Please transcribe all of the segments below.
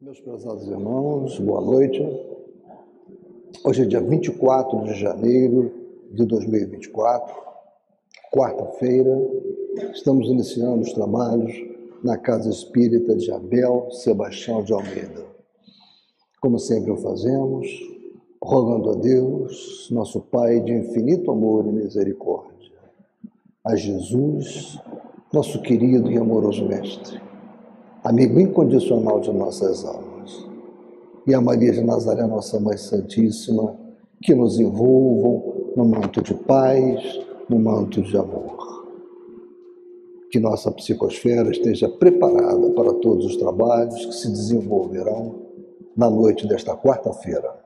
Meus prezados irmãos, boa noite. Hoje é dia 24 de janeiro de 2024, quarta-feira. Estamos iniciando os trabalhos na Casa Espírita de Abel Sebastião de Almeida. Como sempre o fazemos, rogando a Deus, nosso Pai de infinito amor e misericórdia, a Jesus, nosso querido e amoroso Mestre, amigo incondicional de nossas almas, e a Maria de Nazaré, nossa Mãe Santíssima, que nos envolvam no manto de paz, no manto de amor. Que nossa psicosfera esteja preparada para todos os trabalhos que se desenvolverão na noite desta quarta-feira.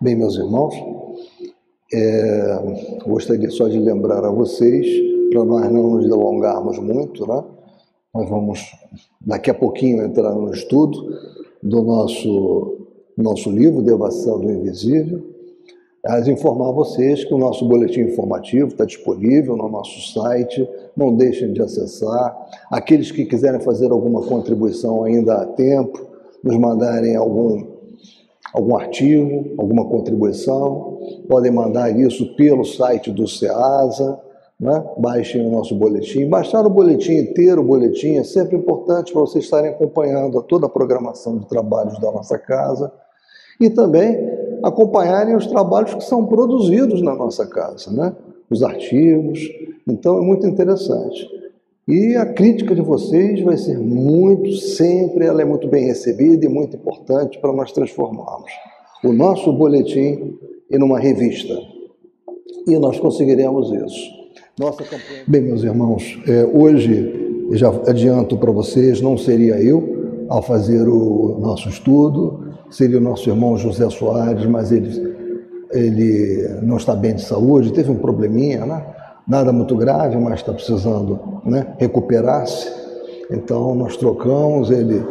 Bem, meus irmãos, é, gostaria só de lembrar a vocês, para nós não nos delongarmos muito, né? Nós vamos daqui a pouquinho entrar no estudo do nosso, nosso livro, Devação do Invisível. As informar vocês que o nosso boletim informativo está disponível no nosso site, não deixem de acessar. Aqueles que quiserem fazer alguma contribuição ainda há tempo, nos mandarem algum, algum artigo, alguma contribuição, podem mandar isso pelo site do SEASA, né? Baixem o nosso boletim. Baixar o boletim inteiro, o boletim é sempre importante para vocês estarem acompanhando toda a programação de trabalhos da nossa casa e também acompanharem os trabalhos que são produzidos na nossa casa, né? os artigos. Então é muito interessante. E a crítica de vocês vai ser muito, sempre ela é muito bem recebida e muito importante para nós transformarmos o nosso boletim em uma revista. E nós conseguiremos isso. Nossa campanha. Bem, meus irmãos, é, hoje, já adianto para vocês, não seria eu ao fazer o nosso estudo, seria o nosso irmão José Soares, mas ele, ele não está bem de saúde, teve um probleminha, né? Nada muito grave, mas está precisando né, recuperar-se. Então, nós trocamos, ele,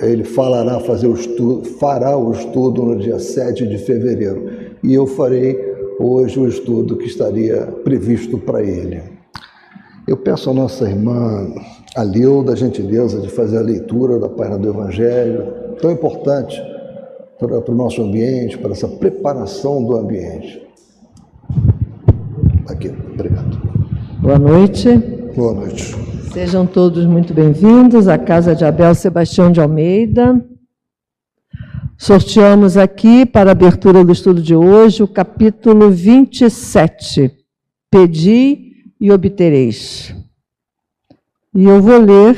ele falará, fazer o estudo, fará o estudo no dia 7 de fevereiro. E eu farei hoje o estudo que estaria previsto para ele. Eu peço à nossa irmã Alilda a gentileza de fazer a leitura da página do Evangelho, tão importante para, para o nosso ambiente, para essa preparação do ambiente. Aqui, obrigado. Boa noite. Boa noite. Sejam todos muito bem-vindos à Casa de Abel Sebastião de Almeida. Sorteamos aqui, para a abertura do estudo de hoje, o capítulo 27. Pedi e obtereis. E eu vou ler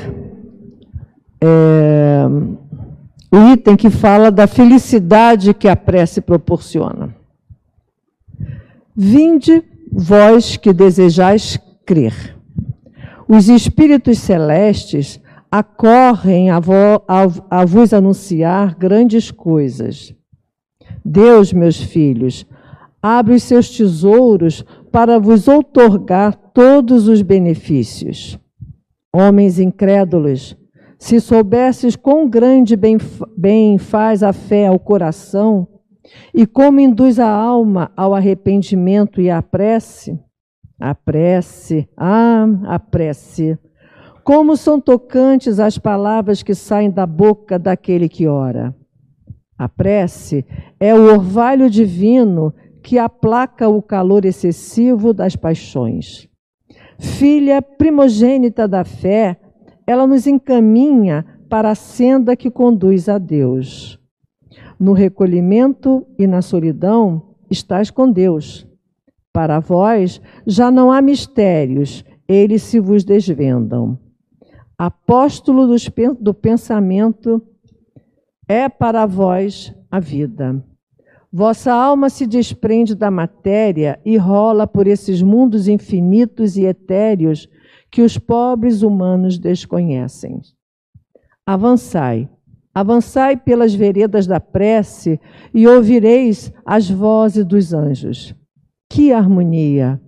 é, o item que fala da felicidade que a prece proporciona. Vinde, vós que desejais crer. Os espíritos celestes acorrem a, vo, a, a vos anunciar grandes coisas. Deus, meus filhos, abre os seus tesouros para vos outorgar todos os benefícios. Homens incrédulos, se soubesses quão grande bem, bem faz a fé ao coração e como induz a alma ao arrependimento e à prece, a prece, ah, a prece, como são tocantes as palavras que saem da boca daquele que ora. A prece é o orvalho divino que aplaca o calor excessivo das paixões. Filha primogênita da fé, ela nos encaminha para a senda que conduz a Deus. No recolhimento e na solidão, estás com Deus. Para vós já não há mistérios, eles se vos desvendam apóstolo do pensamento, é para vós a vida. Vossa alma se desprende da matéria e rola por esses mundos infinitos e etéreos que os pobres humanos desconhecem. Avançai, avançai pelas veredas da prece e ouvireis as vozes dos anjos. Que harmonia!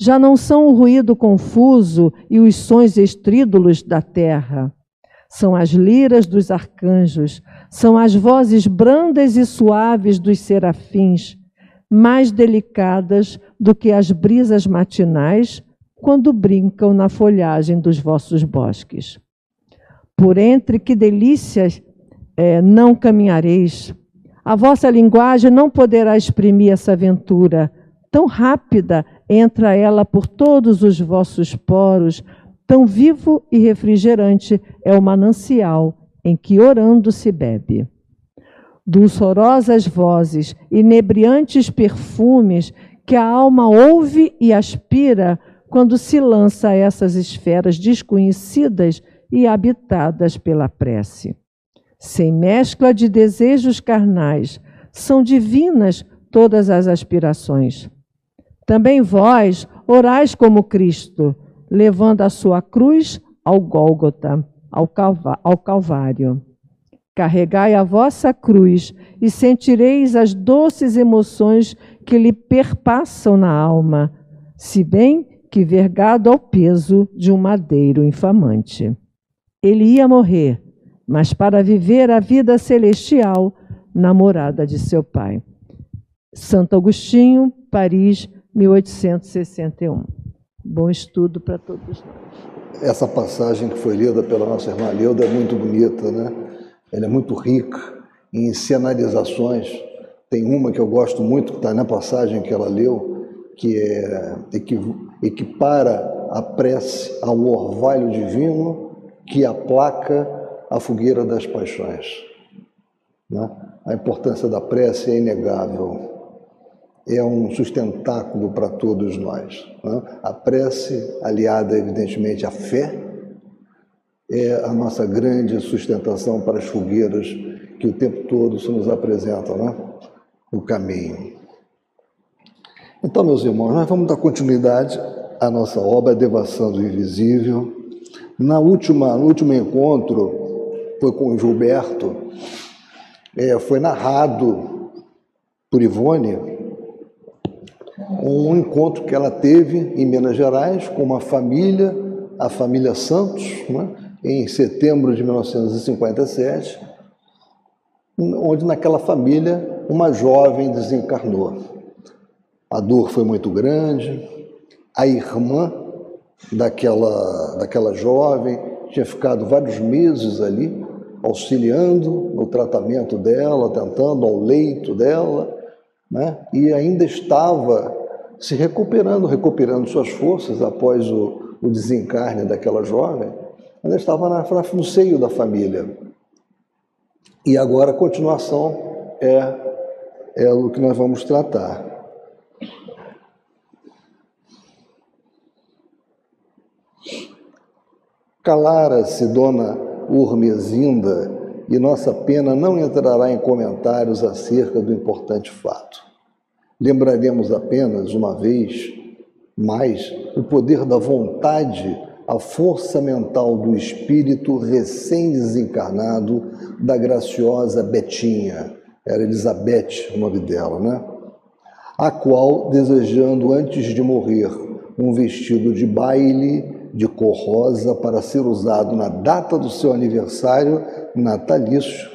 Já não são o ruído confuso e os sons estrídulos da terra. São as liras dos arcanjos, são as vozes brandas e suaves dos serafins, mais delicadas do que as brisas matinais quando brincam na folhagem dos vossos bosques. por entre que delícias é, não caminhareis. A vossa linguagem não poderá exprimir essa aventura. Tão rápida entra ela por todos os vossos poros, tão vivo e refrigerante é o manancial em que orando se bebe. Dulçorosas vozes, inebriantes perfumes que a alma ouve e aspira quando se lança a essas esferas desconhecidas e habitadas pela prece. Sem mescla de desejos carnais, são divinas todas as aspirações. Também vós orais como Cristo, levando a sua cruz ao Gólgota, ao Calvário. Carregai a vossa cruz e sentireis as doces emoções que lhe perpassam na alma, se bem que vergado ao peso de um madeiro infamante. Ele ia morrer, mas para viver a vida celestial na morada de seu pai. Santo Agostinho, Paris, 1861. Bom estudo para todos nós. Essa passagem que foi lida pela nossa irmã Leuda é muito bonita, né? Ela é muito rica em cenarizações. Tem uma que eu gosto muito, que está na passagem que ela leu, que é equipara a prece ao orvalho divino que aplaca a fogueira das paixões. Né? A importância da prece é inegável. É um sustentáculo para todos nós. Né? A prece, aliada, evidentemente, à fé, é a nossa grande sustentação para as fogueiras que o tempo todo se nos apresentam né? no caminho. Então, meus irmãos, nós vamos dar continuidade à nossa obra Devação do Invisível, na última, no último encontro, foi com o Gilberto, é, foi narrado por Ivone um encontro que ela teve em Minas Gerais com uma família, a família Santos, né, em setembro de 1957, onde naquela família uma jovem desencarnou. A dor foi muito grande, a irmã daquela, daquela jovem, tinha ficado vários meses ali, auxiliando no tratamento dela, tentando ao leito dela, né? e ainda estava se recuperando, recuperando suas forças após o, o desencarne daquela jovem, ainda estava na, no seio da família. E agora a continuação é, é o que nós vamos tratar. Calara-se, dona Urmezinda, e nossa pena não entrará em comentários acerca do importante fato. Lembraremos apenas, uma vez mais, o poder da vontade, a força mental do espírito recém-desencarnado da graciosa Betinha, era Elizabeth o nome dela, né? A qual, desejando antes de morrer um vestido de baile, de cor rosa para ser usado na data do seu aniversário natalício,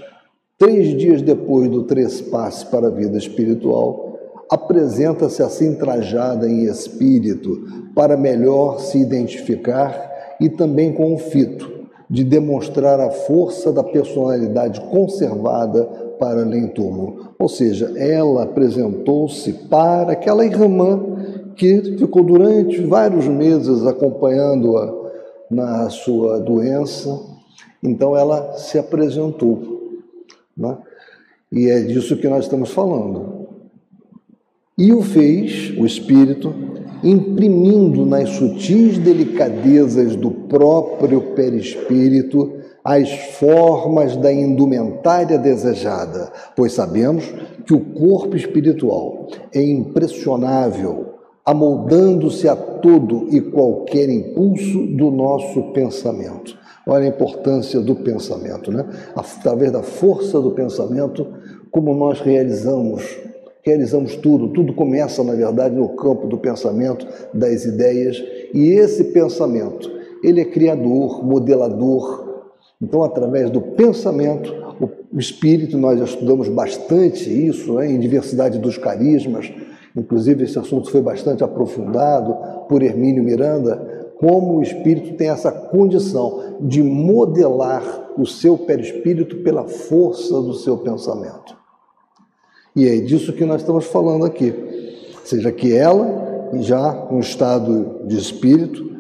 três dias depois do trespasse para a vida espiritual, apresenta-se assim trajada em espírito para melhor se identificar e também com o fito de demonstrar a força da personalidade conservada para além túmulo. Ou seja, ela apresentou-se para aquela irmã que ficou durante vários meses acompanhando-a na sua doença. Então ela se apresentou. Né? E é disso que nós estamos falando. E o fez, o Espírito, imprimindo nas sutis delicadezas do próprio perispírito as formas da indumentária desejada, pois sabemos que o corpo espiritual é impressionável amoldando-se a todo e qualquer impulso do nosso pensamento. Olha a importância do pensamento, né? Através da força do pensamento, como nós realizamos, realizamos tudo. Tudo começa, na verdade, no campo do pensamento, das ideias, e esse pensamento, ele é criador, modelador. Então, através do pensamento, o espírito, nós já estudamos bastante isso, né? em diversidade dos carismas, Inclusive, esse assunto foi bastante aprofundado por Hermínio Miranda, como o espírito tem essa condição de modelar o seu perispírito pela força do seu pensamento. E é disso que nós estamos falando aqui. Ou seja, que ela, já no estado de espírito,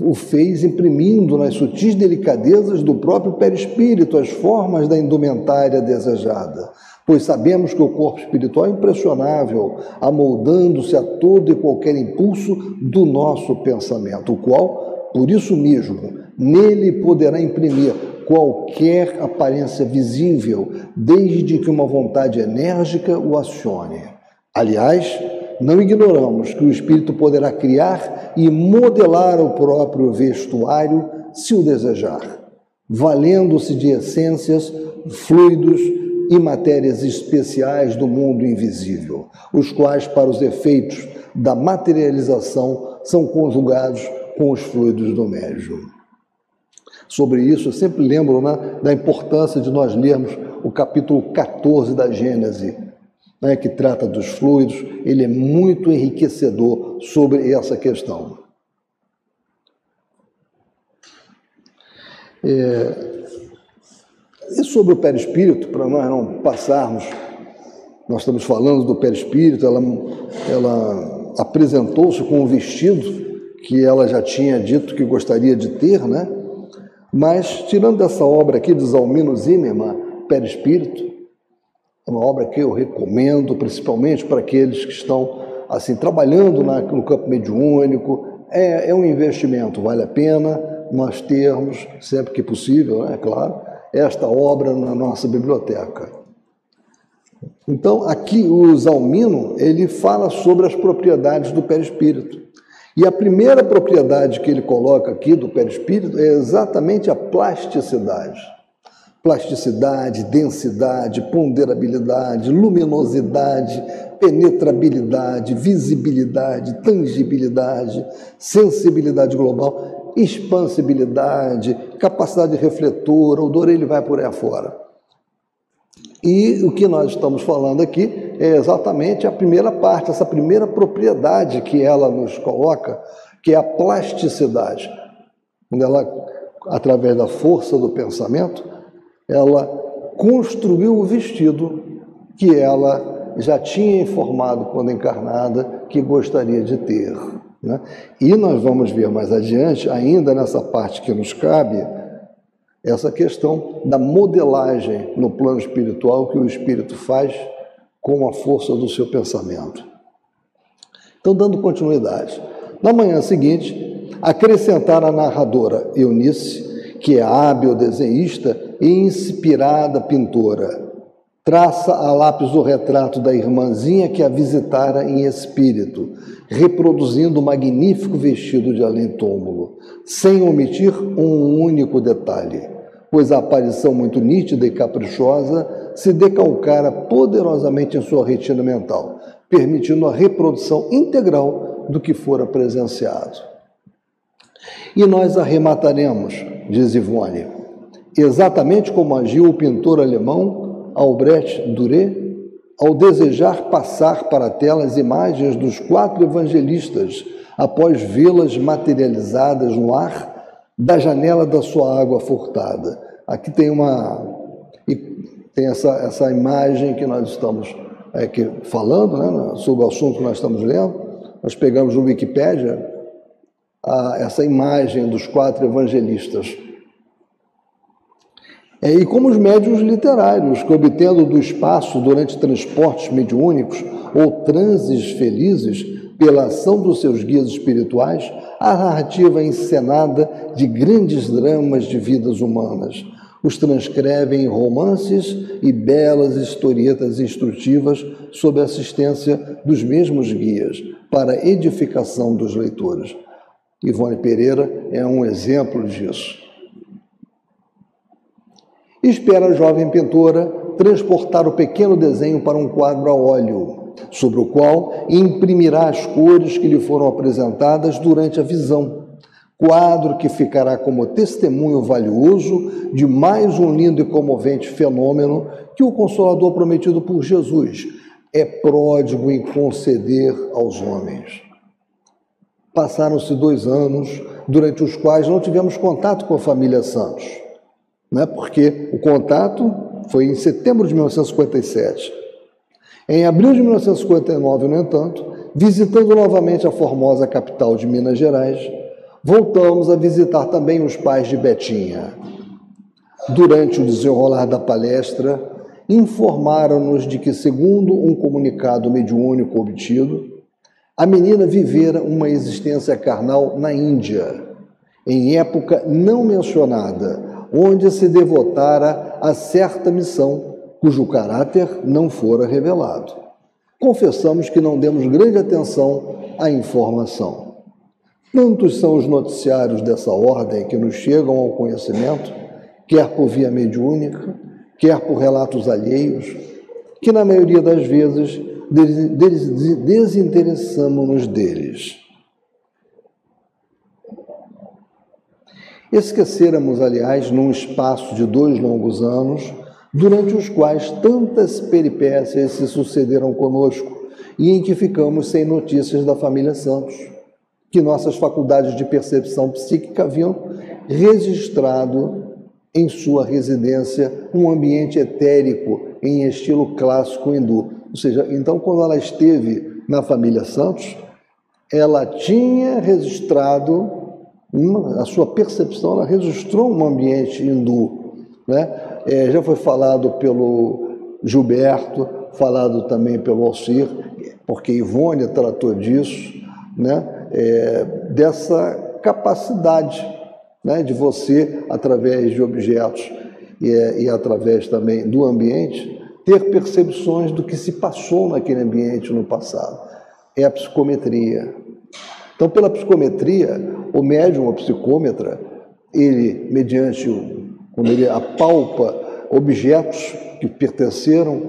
o fez imprimindo nas sutis delicadezas do próprio perispírito as formas da indumentária desejada, pois sabemos que o corpo espiritual é impressionável, amoldando-se a todo e qualquer impulso do nosso pensamento, o qual, por isso mesmo, nele poderá imprimir qualquer aparência visível, desde que uma vontade enérgica o acione. Aliás, não ignoramos que o espírito poderá criar e modelar o próprio vestuário, se o desejar, valendo-se de essências, fluidos e matérias especiais do mundo invisível, os quais, para os efeitos da materialização, são conjugados com os fluidos do médium. Sobre isso, eu sempre lembro né, da importância de nós lermos o capítulo 14 da Gênese, né, que trata dos fluidos, ele é muito enriquecedor sobre essa questão. É, e sobre o perispírito, para nós não passarmos, nós estamos falando do perispírito, ela, ela apresentou-se com um vestido que ela já tinha dito que gostaria de ter, né? Mas, tirando essa obra aqui de Zalmino Zimmermann, Perispírito, é uma obra que eu recomendo, principalmente para aqueles que estão assim trabalhando na, no campo mediúnico. É, é um investimento, vale a pena nós termos, sempre que possível, é claro, esta obra na nossa biblioteca. Então, aqui o Zalmino, ele fala sobre as propriedades do perispírito. E a primeira propriedade que ele coloca aqui do perispírito é exatamente a plasticidade plasticidade, densidade, ponderabilidade, luminosidade, penetrabilidade, visibilidade, tangibilidade, sensibilidade global, expansibilidade, capacidade refletora, odor, ele vai por aí afora. E o que nós estamos falando aqui é exatamente a primeira parte, essa primeira propriedade que ela nos coloca, que é a plasticidade. Quando ela, através da força do pensamento, ela construiu o vestido que ela já tinha informado quando encarnada que gostaria de ter. Né? E nós vamos ver mais adiante, ainda nessa parte que nos cabe, essa questão da modelagem no plano espiritual que o espírito faz com a força do seu pensamento. Então, dando continuidade. Na manhã seguinte, acrescentar a narradora Eunice, que é hábil desenhista, inspirada pintora. Traça a lápis o retrato da irmãzinha que a visitara em espírito, reproduzindo o magnífico vestido de além-túmulo, sem omitir um único detalhe, pois a aparição muito nítida e caprichosa se decalcara poderosamente em sua retina mental, permitindo a reprodução integral do que fora presenciado. E nós arremataremos, diz Ivone, exatamente como agiu o pintor alemão Albrecht Dürer ao desejar passar para a tela as imagens dos quatro evangelistas após vê-las materializadas no ar da janela da sua água furtada. Aqui tem uma tem essa, essa imagem que nós estamos é, que, falando né, sobre o assunto que nós estamos lendo. Nós pegamos no Wikipédia a, essa imagem dos quatro evangelistas é, e como os médios literários, que obtendo do espaço durante transportes mediúnicos ou transes felizes, pela ação dos seus guias espirituais, a narrativa encenada de grandes dramas de vidas humanas. Os transcrevem em romances e belas historietas instrutivas sob a assistência dos mesmos guias, para edificação dos leitores. Ivone Pereira é um exemplo disso. Espera a jovem pintora transportar o pequeno desenho para um quadro a óleo, sobre o qual imprimirá as cores que lhe foram apresentadas durante a visão. Quadro que ficará como testemunho valioso de mais um lindo e comovente fenômeno que o Consolador prometido por Jesus é pródigo em conceder aos homens. Passaram-se dois anos durante os quais não tivemos contato com a família Santos, né? porque o contato foi em setembro de 1957. Em abril de 1959, no entanto, visitando novamente a formosa capital de Minas Gerais, voltamos a visitar também os pais de Betinha. Durante o desenrolar da palestra, informaram-nos de que, segundo um comunicado mediúnico obtido, a menina vivera uma existência carnal na Índia, em época não mencionada, onde se devotara a certa missão, cujo caráter não fora revelado. Confessamos que não demos grande atenção à informação. Tantos são os noticiários dessa ordem que nos chegam ao conhecimento, quer por via mediúnica, quer por relatos alheios, que na maioria das vezes desinteressamos-nos deles. Esqueceramos, aliás, num espaço de dois longos anos, durante os quais tantas peripécias se sucederam conosco e em que ficamos sem notícias da família Santos, que nossas faculdades de percepção psíquica haviam registrado em sua residência um ambiente etérico em estilo clássico hindu. Ou seja, então quando ela esteve na família Santos, ela tinha registrado uma, a sua percepção, ela registrou um ambiente hindu. Né? É, já foi falado pelo Gilberto, falado também pelo Alcir, porque Ivone tratou disso, né? É, dessa capacidade né, de você, através de objetos e, e através também do ambiente, ter percepções do que se passou naquele ambiente no passado. É a psicometria. Então, pela psicometria, o médium, o psicômetra, ele, mediante, quando ele apalpa objetos que pertenceram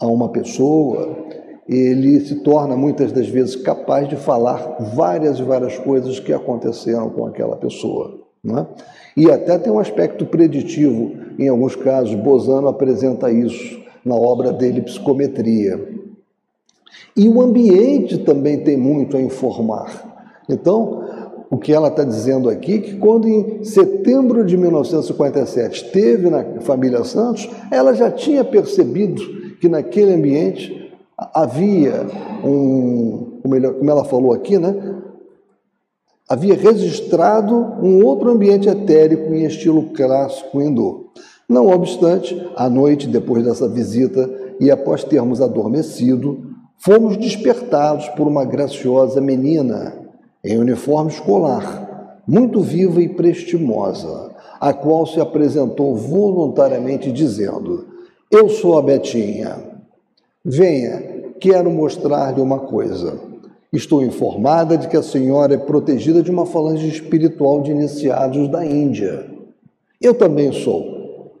a uma pessoa, ele se torna muitas das vezes capaz de falar várias e várias coisas que aconteceram com aquela pessoa. Né? E até tem um aspecto preditivo, em alguns casos, Bozano apresenta isso na obra dele Psicometria. E o ambiente também tem muito a informar. Então, o que ela está dizendo aqui, que quando em setembro de 1957 esteve na família Santos, ela já tinha percebido que naquele ambiente havia um, como ela falou aqui, né, havia registrado um outro ambiente etérico em estilo clássico hindu. Não obstante, à noite, depois dessa visita e após termos adormecido, fomos despertados por uma graciosa menina em uniforme escolar, muito viva e prestimosa, a qual se apresentou voluntariamente dizendo: Eu sou a Betinha. Venha, quero mostrar-lhe uma coisa. Estou informada de que a senhora é protegida de uma falange espiritual de iniciados da Índia. Eu também sou.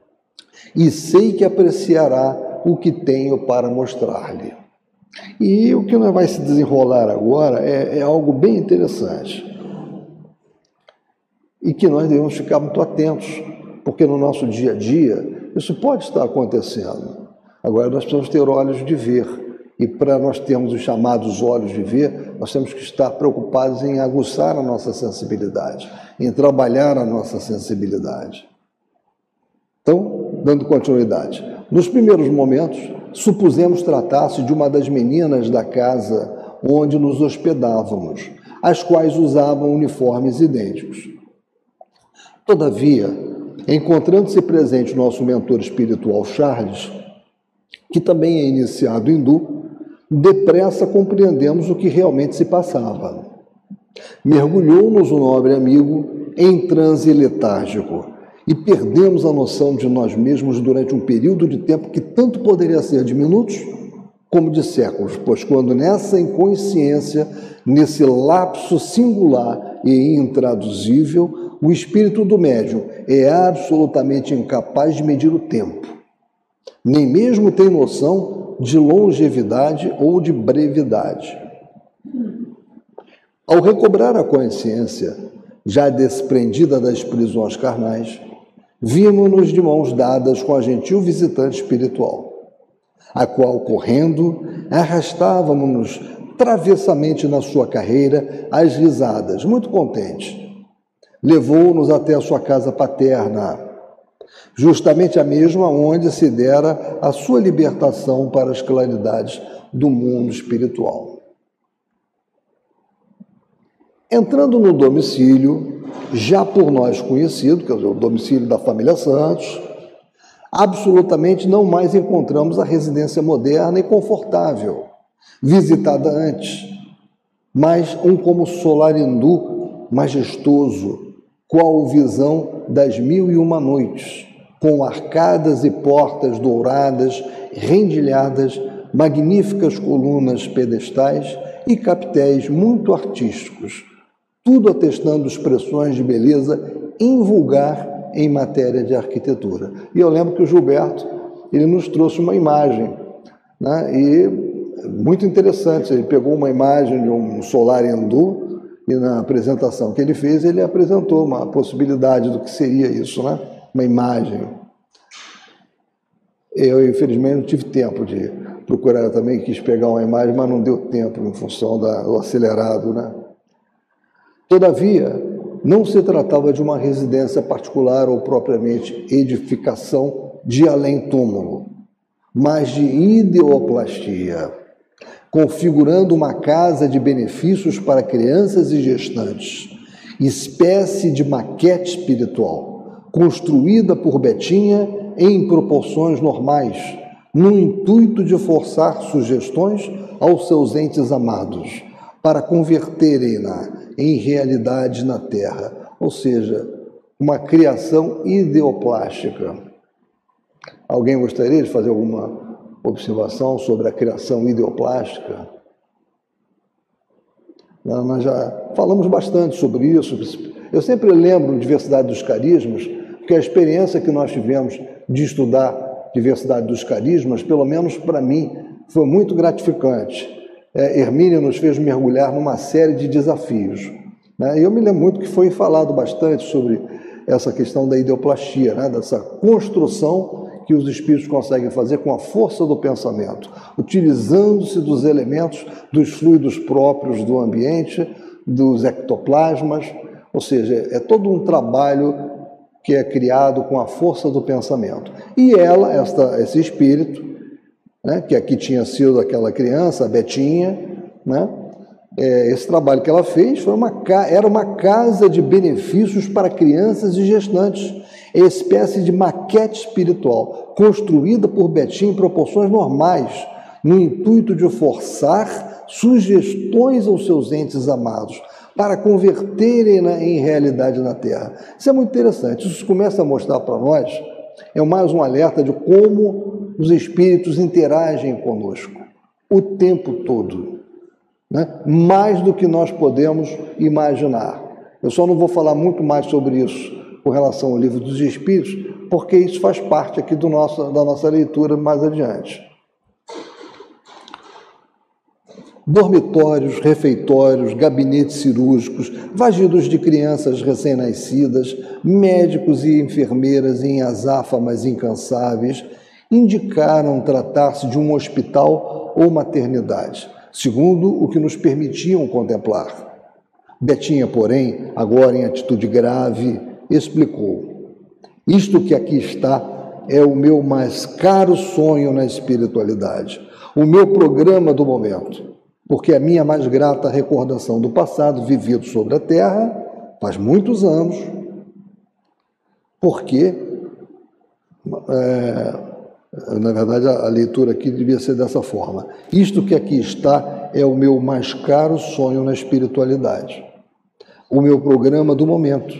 E sei que apreciará o que tenho para mostrar-lhe. E o que nós vai se desenrolar agora é, é algo bem interessante. E que nós devemos ficar muito atentos, porque no nosso dia a dia isso pode estar acontecendo. Agora nós precisamos ter olhos de ver e para nós termos os chamados olhos de ver, nós temos que estar preocupados em aguçar a nossa sensibilidade, em trabalhar a nossa sensibilidade. Então, dando continuidade. Nos primeiros momentos, supusemos tratar-se de uma das meninas da casa onde nos hospedávamos, as quais usavam uniformes idênticos. Todavia, encontrando-se presente nosso mentor espiritual Charles, que também é iniciado hindu, depressa compreendemos o que realmente se passava. Mergulhou-nos o nobre amigo em transe letárgico e perdemos a noção de nós mesmos durante um período de tempo que tanto poderia ser de minutos como de séculos, pois quando nessa inconsciência, nesse lapso singular e intraduzível, o espírito do médium é absolutamente incapaz de medir o tempo, nem mesmo tem noção de longevidade ou de brevidade. Ao recobrar a consciência, já desprendida das prisões carnais, vimos-nos de mãos dadas com a gentil visitante espiritual, a qual, correndo, arrastávamos-nos travessamente na sua carreira, às risadas, muito contentes, levou-nos até a sua casa paterna, justamente a mesma onde se dera a sua libertação para as claridades do mundo espiritual. Entrando no domicílio, já por nós conhecido, que é o domicílio da família Santos, absolutamente não mais encontramos a residência moderna e confortável, visitada antes, mas um como solar hindu majestoso, qual visão das mil e uma noites, com arcadas e portas douradas, rendilhadas, magníficas colunas pedestais e capitéis muito artísticos, tudo atestando expressões de beleza invulgar em matéria de arquitetura. E eu lembro que o Gilberto ele nos trouxe uma imagem, né? e muito interessante. Ele pegou uma imagem de um solar hindu e na apresentação que ele fez ele apresentou uma possibilidade do que seria isso, né? Uma imagem. Eu infelizmente não tive tempo de procurar também, quis pegar uma imagem, mas não deu tempo em função do acelerado, né? Todavia, não se tratava de uma residência particular ou propriamente edificação de além-túmulo, mas de ideoplastia, configurando uma casa de benefícios para crianças e gestantes, espécie de maquete espiritual, construída por Betinha em proporções normais, no intuito de forçar sugestões aos seus entes amados, para converterem-na em realidade na Terra, ou seja, uma criação ideoplástica. Alguém gostaria de fazer alguma observação sobre a criação ideoplástica? Nós já falamos bastante sobre isso. Eu sempre lembro diversidade dos carismas, porque a experiência que nós tivemos de estudar diversidade dos carismas, pelo menos para mim, foi muito gratificante é, Hermínio nos fez mergulhar numa série de desafios. Né? Eu me lembro muito que foi falado bastante sobre essa questão da ideoplastia, né? dessa construção que os espíritos conseguem fazer com a força do pensamento, utilizando-se dos elementos dos fluidos próprios do ambiente, dos ectoplasmas, ou seja, é todo um trabalho que é criado com a força do pensamento. E ela, esta, esse espírito, né, que aqui tinha sido aquela criança, a Betinha, né, é, esse trabalho que ela fez foi uma, era uma casa de benefícios para crianças e gestantes, espécie de maquete espiritual, construída por Betinha em proporções normais, no intuito de forçar sugestões aos seus entes amados, para converterem-na em realidade na Terra. Isso é muito interessante. Isso começa a mostrar para nós, é mais um alerta de como os espíritos interagem conosco o tempo todo, né? mais do que nós podemos imaginar. Eu só não vou falar muito mais sobre isso com relação ao livro dos Espíritos, porque isso faz parte aqui do nosso, da nossa leitura mais adiante. dormitórios, refeitórios, gabinetes cirúrgicos, vagidos de crianças recém-nascidas, médicos e enfermeiras em azáfamas incansáveis, indicaram tratar-se de um hospital ou maternidade, segundo o que nos permitiam contemplar. Betinha, porém, agora em atitude grave, explicou: Isto que aqui está é o meu mais caro sonho na espiritualidade, o meu programa do momento, porque a minha mais grata recordação do passado vivido sobre a terra faz muitos anos, porque é, na verdade, a, leitura aqui devia ser dessa forma. Isto que aqui está é o meu mais caro sonho na espiritualidade, o meu programa do momento,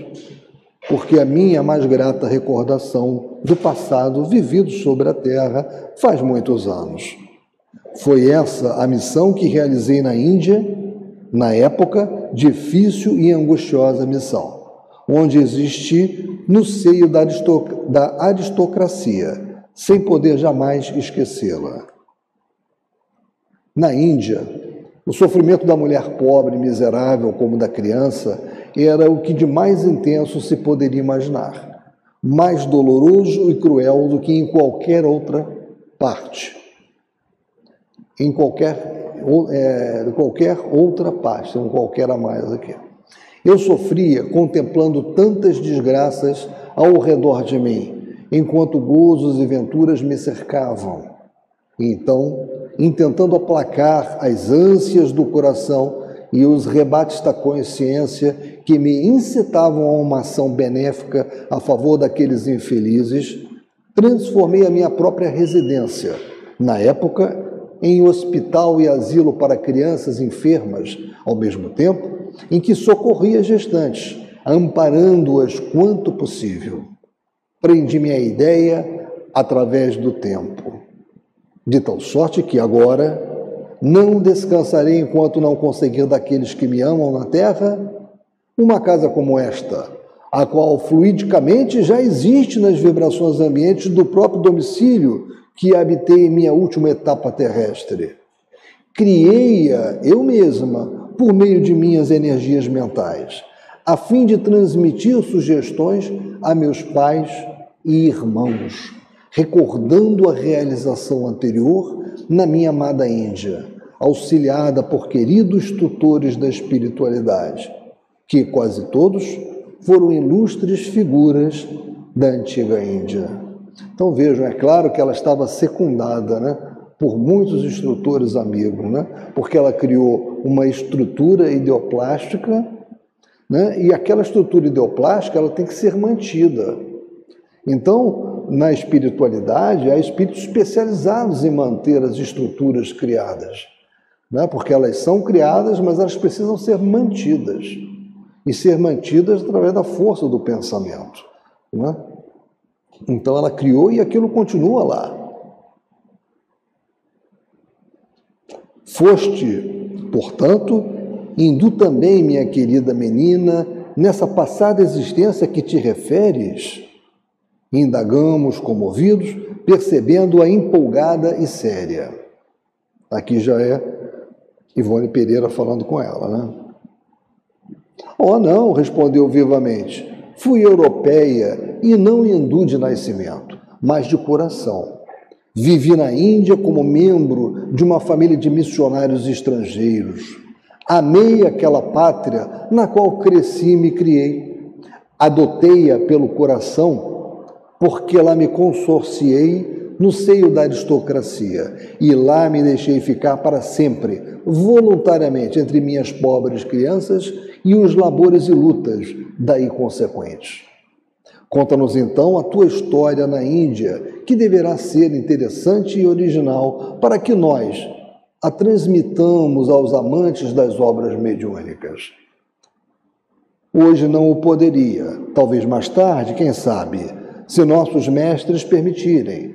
porque a minha mais grata recordação do passado vivido sobre a terra faz muitos anos. Foi essa a missão que realizei na Índia, na época difícil e angustiosa missão, onde existi no seio da aristocracia sem poder jamais esquecê-la. Na Índia, o sofrimento da mulher pobre, miserável, como da criança, era o que de mais intenso se poderia imaginar, mais doloroso e cruel do que em qualquer outra parte. Em qualquer, é, qualquer outra parte, não qualquer a mais aqui. Eu sofria contemplando tantas desgraças ao redor de mim, enquanto gozos e venturas me cercavam. E então, intentando aplacar as ânsias do coração e os rebates da consciência que me incitavam a uma ação benéfica a favor daqueles infelizes, transformei a minha própria residência, na época, em hospital e asilo para crianças enfermas, ao mesmo tempo em que socorria gestantes, amparando-as quanto possível. Prendi minha ideia através do tempo, de tal sorte que agora não descansarei enquanto não conseguir daqueles que me amam na terra uma casa como esta, a qual fluidicamente já existe nas vibrações ambientes do próprio domicílio que habitei em minha última etapa terrestre. Criei-a eu mesma por meio de minhas energias mentais, a fim de transmitir sugestões a meus pais e irmãos, recordando a realização anterior na minha amada Índia, auxiliada por queridos tutores da espiritualidade, que quase todos foram ilustres figuras da antiga Índia. Então vejam, é claro que ela estava secundada, né? por muitos instrutores amigos, né? porque ela criou uma estrutura ideoplástica, né? e aquela estrutura ideoplástica ela tem que ser mantida. Então, na espiritualidade, há espíritos especializados em manter as estruturas criadas, né? porque elas são criadas, mas elas precisam ser mantidas, e ser mantidas através da força do pensamento. Né? Então, ela criou e aquilo continua lá. Foste, portanto, indo também, minha querida menina, nessa passada existência que te referes? Indagamos, comovidos, percebendo-a empolgada e séria. Aqui já é Ivone Pereira falando com ela, né? Oh, não, respondeu vivamente. Fui europeia e não hindu de nascimento, mas de coração. Vivi na Índia como membro de uma família de missionários estrangeiros. Amei aquela pátria na qual cresci e me criei. Adotei-a pelo coração, porque lá me consorciei no seio da aristocracia e lá me deixei ficar para sempre, voluntariamente, entre minhas pobres crianças e os labores e lutas daí consequentes. Conta-nos então a tua história na Índia, que deverá ser interessante e original para que nós a transmitamos aos amantes das obras mediúnicas. Hoje não o poderia, talvez mais tarde, quem sabe, se nossos mestres permitirem.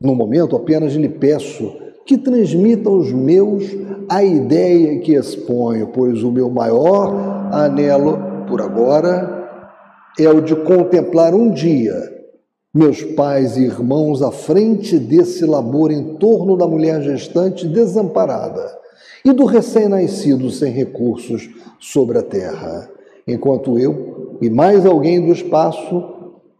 No momento, apenas lhe peço que transmita aos meus a ideia que exponho, pois o meu maior anelo, por agora, é o de contemplar um dia meus pais e irmãos à frente desse labor em torno da mulher gestante desamparada e do recém-nascido sem recursos sobre a terra, enquanto eu e mais alguém do espaço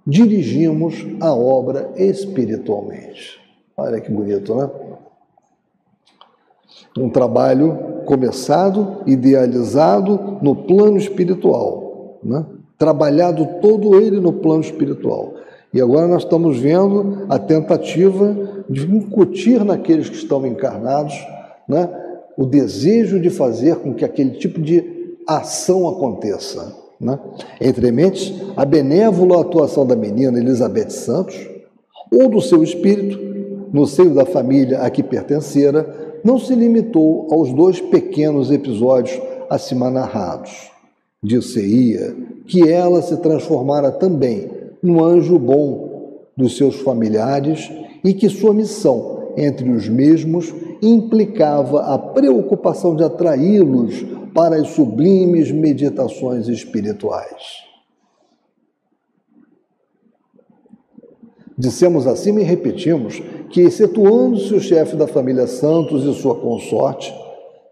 dirigimos a obra espiritualmente. Olha que bonito, né? Um trabalho começado, idealizado no plano espiritual, né? trabalhado todo ele no plano espiritual. E agora nós estamos vendo a tentativa de incutir naqueles que estão encarnados né, o desejo de fazer com que aquele tipo de ação aconteça. Né? Entre mentes, a benévola atuação da menina Elizabeth Santos, ou do seu espírito, no seio da família a que pertencera, não se limitou aos dois pequenos episódios acima narrados. Dir-se-ia que ela se transformara também num anjo bom dos seus familiares e que sua missão entre os mesmos implicava a preocupação de atraí-los para as sublimes meditações espirituais. Dissemos assim e repetimos que, excetuando-se o chefe da família Santos e sua consorte,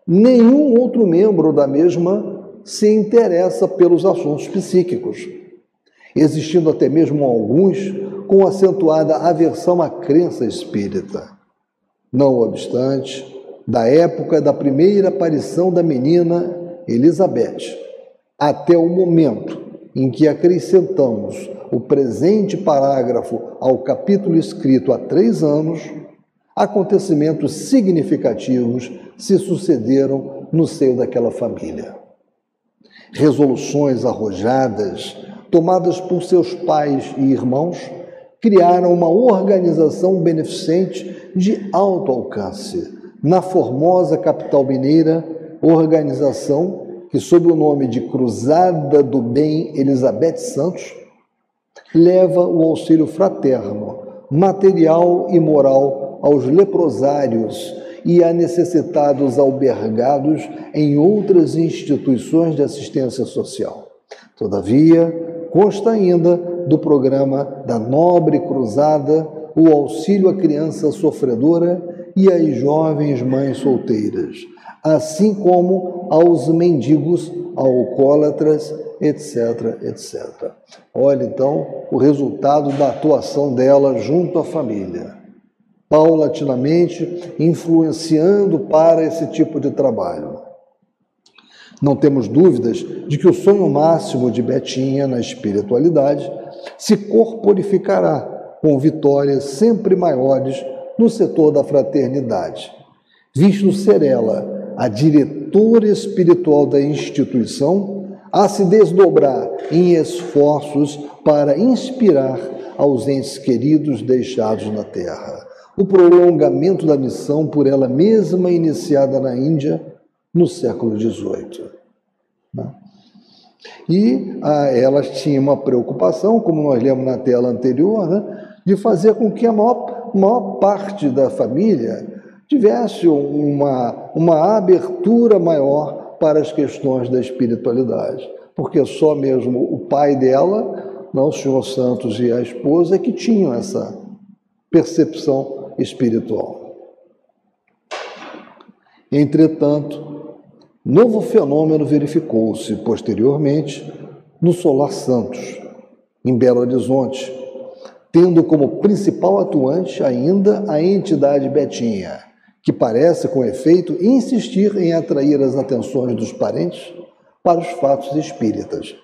nenhum outro membro da mesma se interessa pelos assuntos psíquicos, existindo até mesmo alguns com acentuada aversão à crença espírita. Não obstante, da época da primeira aparição da menina Elizabeth, até o momento em que acrescentamos o presente parágrafo ao capítulo escrito há três anos, acontecimentos significativos se sucederam no seio daquela família. Resoluções arrojadas, tomadas por seus pais e irmãos, criaram uma organização beneficente de alto alcance na formosa capital mineira, organização que, sob o nome de Cruzada do Bem Elizabeth Santos, leva o auxílio fraterno, material e moral aos leprosários e a necessitados albergados em outras instituições de assistência social. Todavia, consta ainda do programa da Nobre Cruzada o auxílio à criança sofredora e às jovens mães solteiras, assim como aos mendigos, alcoólatras, etc, etc. Olha então o resultado da atuação dela junto à família, paulatinamente influenciando para esse tipo de trabalho. Não temos dúvidas de que o sonho máximo de Betinha na espiritualidade se corporificará com vitórias sempre maiores no setor da fraternidade, visto ser ela a diretora espiritual da instituição a se desdobrar em esforços para inspirar aos entes queridos deixados na terra. O prolongamento da missão por ela mesma iniciada na Índia no século XVIII. Né? E ah, elas tinham uma preocupação, como nós lemos na tela anterior, né, de fazer com que a maior, maior parte da família tivesse uma, uma abertura maior para as questões da espiritualidade. Porque só mesmo o pai dela, não, o senhor Santos e a esposa, é que tinham essa percepção espiritual. Entretanto, Novo fenômeno verificou-se posteriormente no Solar Santos, em Belo Horizonte, tendo como principal atuante ainda a entidade Betinha, que parece, com efeito, insistir em atrair as atenções dos parentes para os fatos espíritas.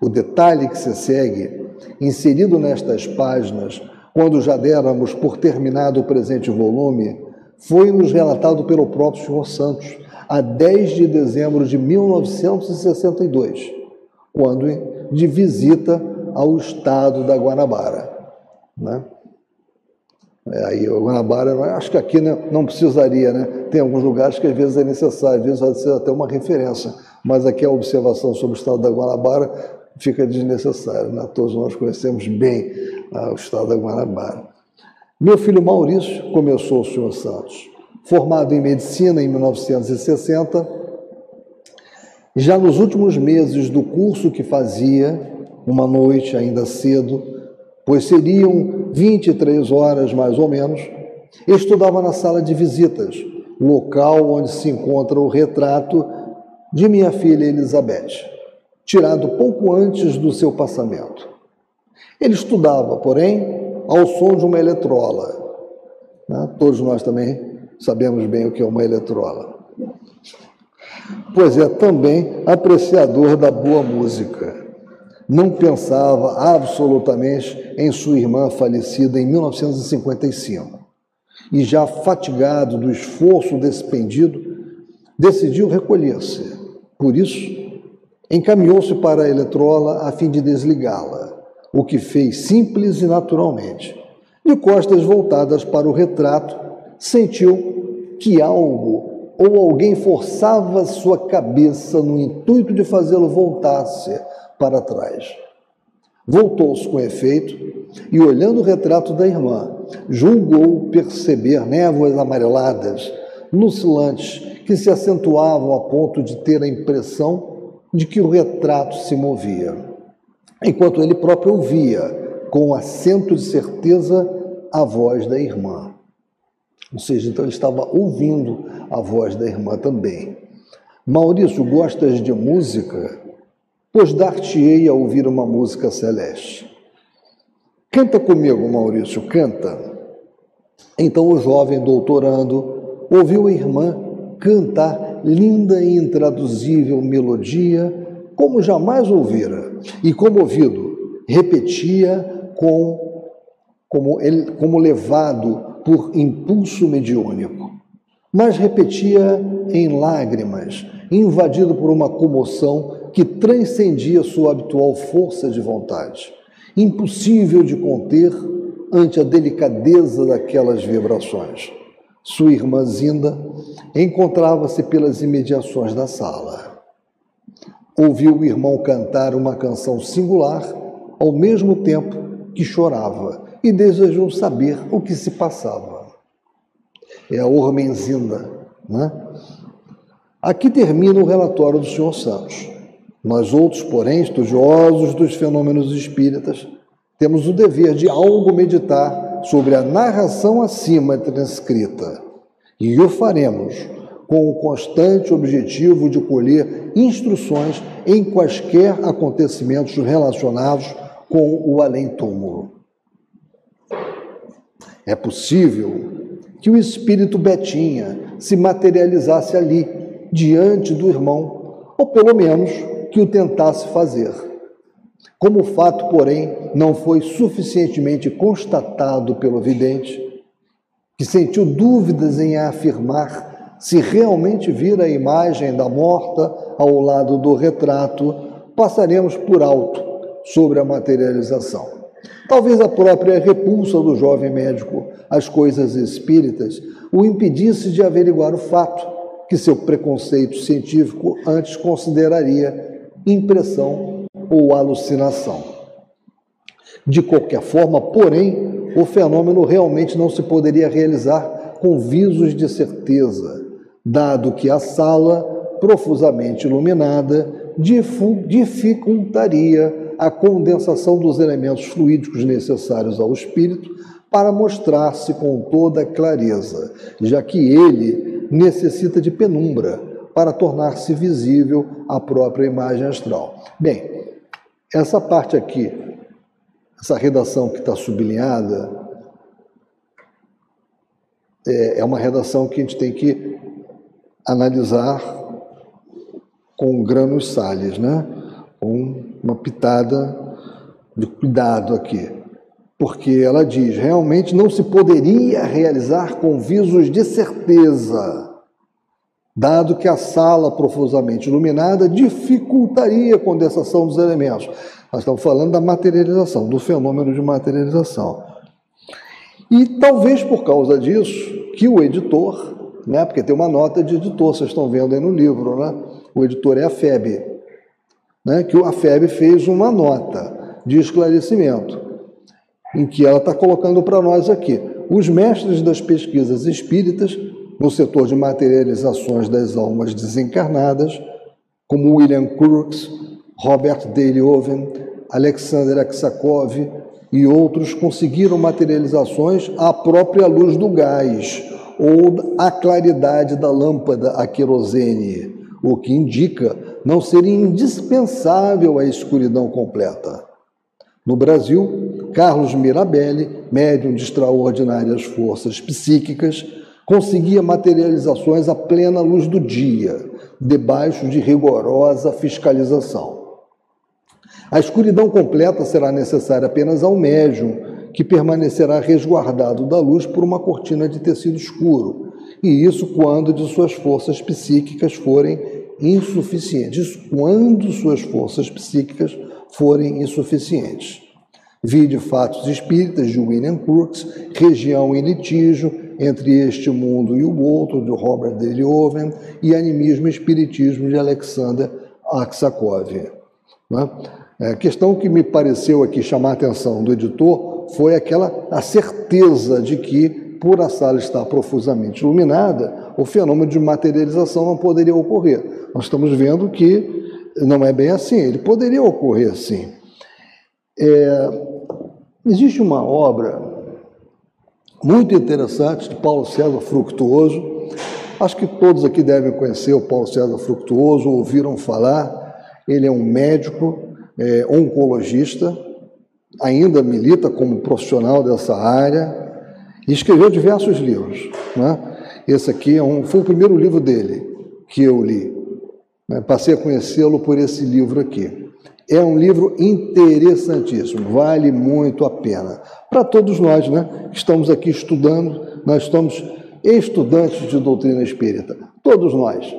O detalhe que se segue, inserido nestas páginas, quando já déramos por terminado o presente volume, foi-nos relatado pelo próprio Senhor Santos a 10 de dezembro de 1962, quando de visita ao estado da Guanabara. Né? É, aí, o Guanabara, acho que aqui né, não precisaria, né? Tem alguns lugares que às vezes é necessário, às vezes vai ser até uma referência, mas aqui a observação sobre o estado da Guanabara fica desnecessária, né? Todos nós conhecemos bem ah, o estado da Guanabara. Meu filho Maurício começou o Senhor Santos formado em medicina em 1960. Já nos últimos meses do curso que fazia, uma noite ainda cedo, pois seriam 23 horas mais ou menos, estudava na sala de visitas, local onde se encontra o retrato de minha filha Elizabeth, tirado pouco antes do seu passamento. Ele estudava, porém, ao som de uma eletrola. Né? Todos nós também sabemos bem o que é uma eletrola. Pois é também apreciador da boa música. Não pensava absolutamente em sua irmã falecida em 1955. E já fatigado do esforço despendido, decidiu recolher-se. Por isso, encaminhou-se para a eletrola a fim de desligá-la, o que fez simples e naturalmente. De costas voltadas para o retrato, sentiu que algo ou alguém forçava sua cabeça no intuito de fazê-lo voltar-se para trás. Voltou-se com efeito e, olhando o retrato da irmã, julgou perceber névoas amareladas, lucilantes, que se acentuavam a ponto de ter a impressão de que o retrato se movia, enquanto ele próprio ouvia, com um acento de certeza, a voz da irmã. Ou seja, então ele estava ouvindo a voz da irmã também. Maurício, gostas de música? Pois dar-te-ei a ouvir uma música celeste. Canta comigo, Maurício, canta. Então o jovem doutorando ouviu a irmã cantar linda e intraduzível melodia como jamais ouvira, e comovido, repetia com, como, ele, como levado por impulso mediúnico, mas repetia em lágrimas, invadido por uma comoção que transcendia sua habitual força de vontade, impossível de conter ante a delicadeza daquelas vibrações. Sua irmã Zinda encontrava-se pelas imediações da sala. Ouviu o irmão cantar uma canção singular, ao mesmo tempo que chorava, e desejou saber o que se passava. É a Ormenzinda, né? Aqui termina o relatório do Senhor Santos. Nós outros, porém, estudiosos dos fenômenos espíritas, temos o dever de algo meditar sobre a narração acima transcrita. E o faremos com o constante objetivo de colher instruções em quaisquer acontecimentos relacionados com o além-túmulo. É possível que o espírito Betinha se materializasse ali, diante do irmão, ou pelo menos que o tentasse fazer. Como o fato, porém, não foi suficientemente constatado pelo vidente, que sentiu dúvidas em afirmar se realmente vira a imagem da morta ao lado do retrato, passaremos por alto sobre a materialização. Talvez a própria repulsa do jovem médico às coisas espíritas o impedisse de averiguar o fato que seu preconceito científico antes consideraria impressão ou alucinação. De qualquer forma, porém, o fenômeno realmente não se poderia realizar com visos de certeza, dado que a sala, profusamente iluminada, dificultaria a condensação dos elementos fluídicos necessários ao espírito para mostrar-se com toda clareza, já que ele necessita de penumbra para tornar-se visível a própria imagem astral. Bem, essa parte aqui, essa redação que está sublinhada, é, é uma redação que a gente tem que analisar com granos sales, né? uma pitada de cuidado aqui. Porque ela diz: realmente não se poderia realizar com visos de certeza dado que a sala profusamente iluminada dificultaria a condensação dos elementos. Nós estamos falando da materialização, do fenômeno de materialização. E talvez por causa disso, que o editor, né, porque tem uma nota de editor, vocês estão vendo aí no livro, né? o editor é a FEB, né, que a FEB fez uma nota de esclarecimento, em que ela está colocando para nós aqui. Os mestres das pesquisas espíritas no setor de materializações das almas desencarnadas, como William Crookes, Robert Owen, Alexander Aksakov e outros conseguiram materializações à própria luz do gás ou à claridade da lâmpada a querosene, o que indica não ser indispensável a escuridão completa. No Brasil, Carlos Mirabelli, médium de extraordinárias forças psíquicas, conseguia materializações à plena luz do dia, debaixo de rigorosa fiscalização. A escuridão completa será necessária apenas ao médium, que permanecerá resguardado da luz por uma cortina de tecido escuro, e isso quando de suas forças psíquicas forem insuficientes, quando suas forças psíquicas forem insuficientes. Vide fatos espíritas de William Crookes, região em litígio, entre este mundo e o outro, de Robert Owen, e Animismo e Espiritismo, de Alexander Aksakov. Né? É, a questão que me pareceu aqui chamar a atenção do editor foi aquela a certeza de que, por a sala estar profusamente iluminada, o fenômeno de materialização não poderia ocorrer. Nós estamos vendo que não é bem assim, ele poderia ocorrer assim. É, existe uma obra muito interessante de Paulo César Fructuoso. Acho que todos aqui devem conhecer o Paulo César Fructuoso, ouviram falar. Ele é um médico, é, oncologista, ainda milita como profissional dessa área e escreveu diversos livros. Né? Esse aqui é um, foi o primeiro livro dele que eu li. Né? Passei a conhecê-lo por esse livro aqui. É um livro interessantíssimo, vale muito a pena. Para todos nós, né, estamos aqui estudando, nós estamos estudantes de doutrina espírita, todos nós,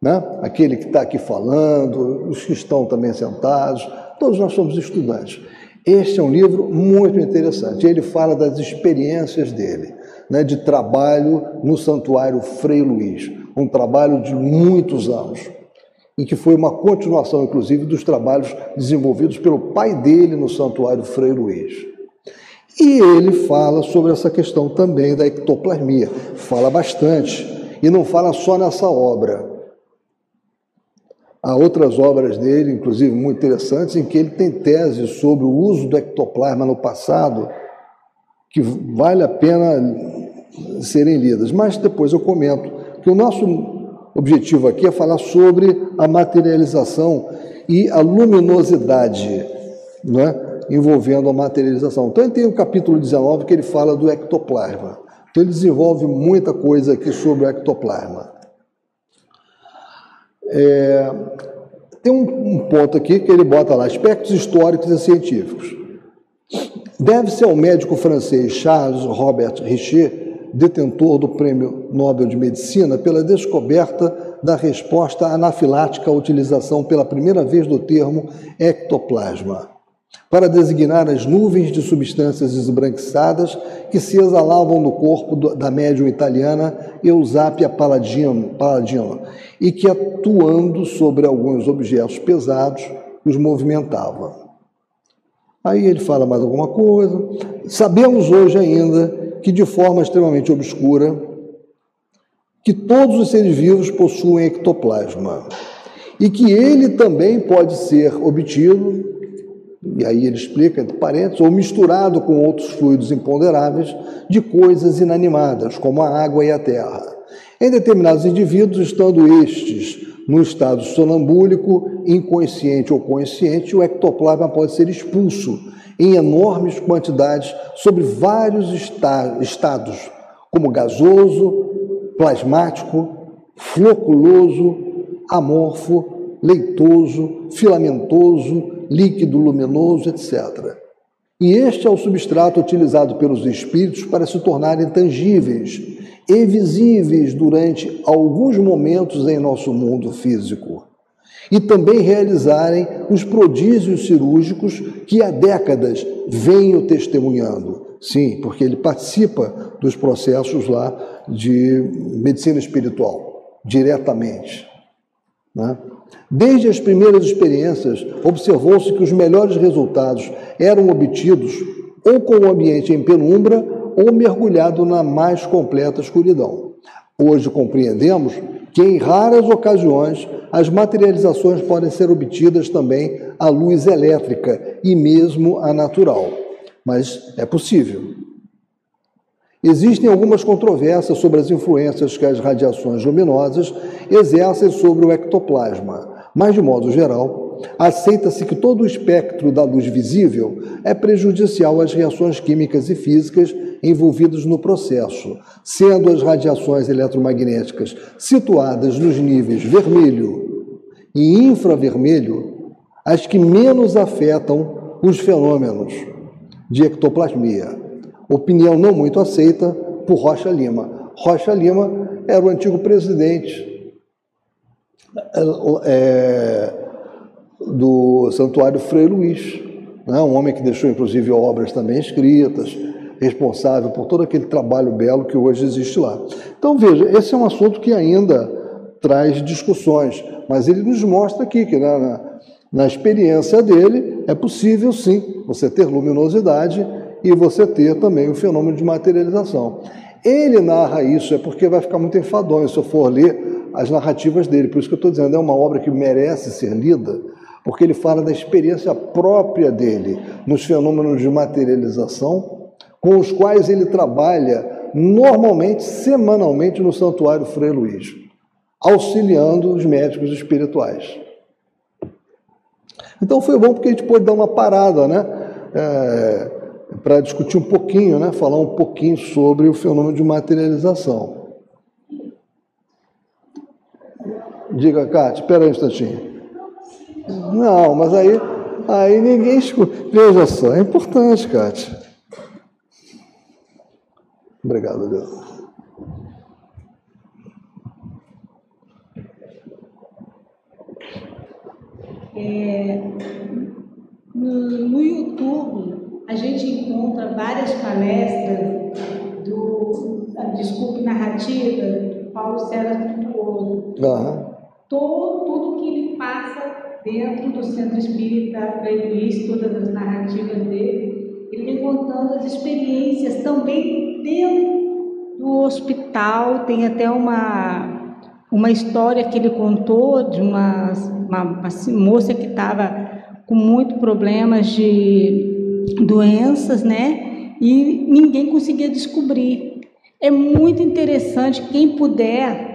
né? Aquele que está aqui falando, os que estão também sentados, todos nós somos estudantes. Este é um livro muito interessante. Ele fala das experiências dele, né, de trabalho no Santuário Frei Luiz, um trabalho de muitos anos em que foi uma continuação, inclusive, dos trabalhos desenvolvidos pelo pai dele no Santuário Frei Luiz. E ele fala sobre essa questão também da ectoplasmia, fala bastante, e não fala só nessa obra. Há outras obras dele, inclusive muito interessantes, em que ele tem teses sobre o uso do ectoplasma no passado, que vale a pena serem lidas. Mas depois eu comento que o nosso objetivo aqui é falar sobre a materialização e a luminosidade né, envolvendo a materialização. Então, ele tem o capítulo 19 que ele fala do ectoplasma. Então, ele desenvolve muita coisa aqui sobre o ectoplasma. É, tem um, um ponto aqui que ele bota lá: aspectos históricos e científicos. Deve-se ao médico francês Charles Robert Richer detentor do Prêmio Nobel de Medicina, pela descoberta da resposta anafilática à utilização pela primeira vez do termo ectoplasma, para designar as nuvens de substâncias esbranquiçadas que se exalavam do corpo da médium italiana Eusapia Palladino, Palladino e que, atuando sobre alguns objetos pesados, os movimentava. Aí ele fala mais alguma coisa. Sabemos hoje ainda que, de forma extremamente obscura, que todos os seres vivos possuem ectoplasma e que ele também pode ser obtido, e aí ele explica entre parênteses, ou misturado com outros fluidos imponderáveis de coisas inanimadas, como a água e a terra. Em determinados indivíduos, estando estes no estado sonambúlico, inconsciente ou consciente, o ectoplasma pode ser expulso em enormes quantidades sobre vários estados, como gasoso, plasmático, floculoso, amorfo, leitoso, filamentoso, líquido luminoso, etc. E este é o substrato utilizado pelos espíritos para se tornarem tangíveis e visíveis durante alguns momentos em nosso mundo físico e também realizarem os prodígios cirúrgicos que há décadas venho testemunhando. Sim, porque ele participa dos processos lá de medicina espiritual, diretamente. Né? Desde as primeiras experiências, observou-se que os melhores resultados eram obtidos ou com o ambiente em penumbra ou mergulhado na mais completa escuridão. Hoje compreendemos que, em raras ocasiões, as materializações podem ser obtidas também à luz elétrica e mesmo à natural. Mas é possível. Existem algumas controvérsias sobre as influências que as radiações luminosas exercem sobre o ectoplasma, mas, de modo geral, aceita-se que todo o espectro da luz visível é prejudicial às reações químicas e físicas envolvidas no processo, sendo as radiações eletromagnéticas situadas nos níveis vermelho e infravermelho as que menos afetam os fenômenos de ectoplasmia. Opinião não muito aceita por Rocha Lima. Rocha Lima era o antigo presidente é, do Santuário Frei Luiz, né? um homem que deixou inclusive obras também escritas, responsável por todo aquele trabalho belo que hoje existe lá. Então, veja, esse é um assunto que ainda traz discussões, mas ele nos mostra aqui que na, na experiência dele é possível sim você ter luminosidade e você ter também o fenômeno de materialização. Ele narra isso, é porque vai ficar muito enfadonho se eu for ler as narrativas dele. Por isso que eu estou dizendo, é uma obra que merece ser lida, porque ele fala da experiência própria dele nos fenômenos de materialização com os quais ele trabalha normalmente, semanalmente, no Santuário Frei Luiz, auxiliando os médicos espirituais. Então foi bom porque a gente pôde dar uma parada, né? É, para discutir um pouquinho, né? falar um pouquinho sobre o fenômeno de materialização. Diga, Cátia, espera um instantinho. Não, mas aí, aí ninguém escuta. Veja só, é importante, Cátia. Obrigado, Deus. É, no, no, YouTube, a gente encontra várias palestras do, desculpe, narrativa, do Paulo César Tutuoso. Uhum. Todo, tudo que ele passa dentro do Centro Espírita Luiz, todas as narrativas dele, ele vem contando as experiências também dentro do hospital, tem até uma uma história que ele contou de uma, uma, uma moça que estava com muitos problemas de doenças, né? E ninguém conseguia descobrir. É muito interessante, quem puder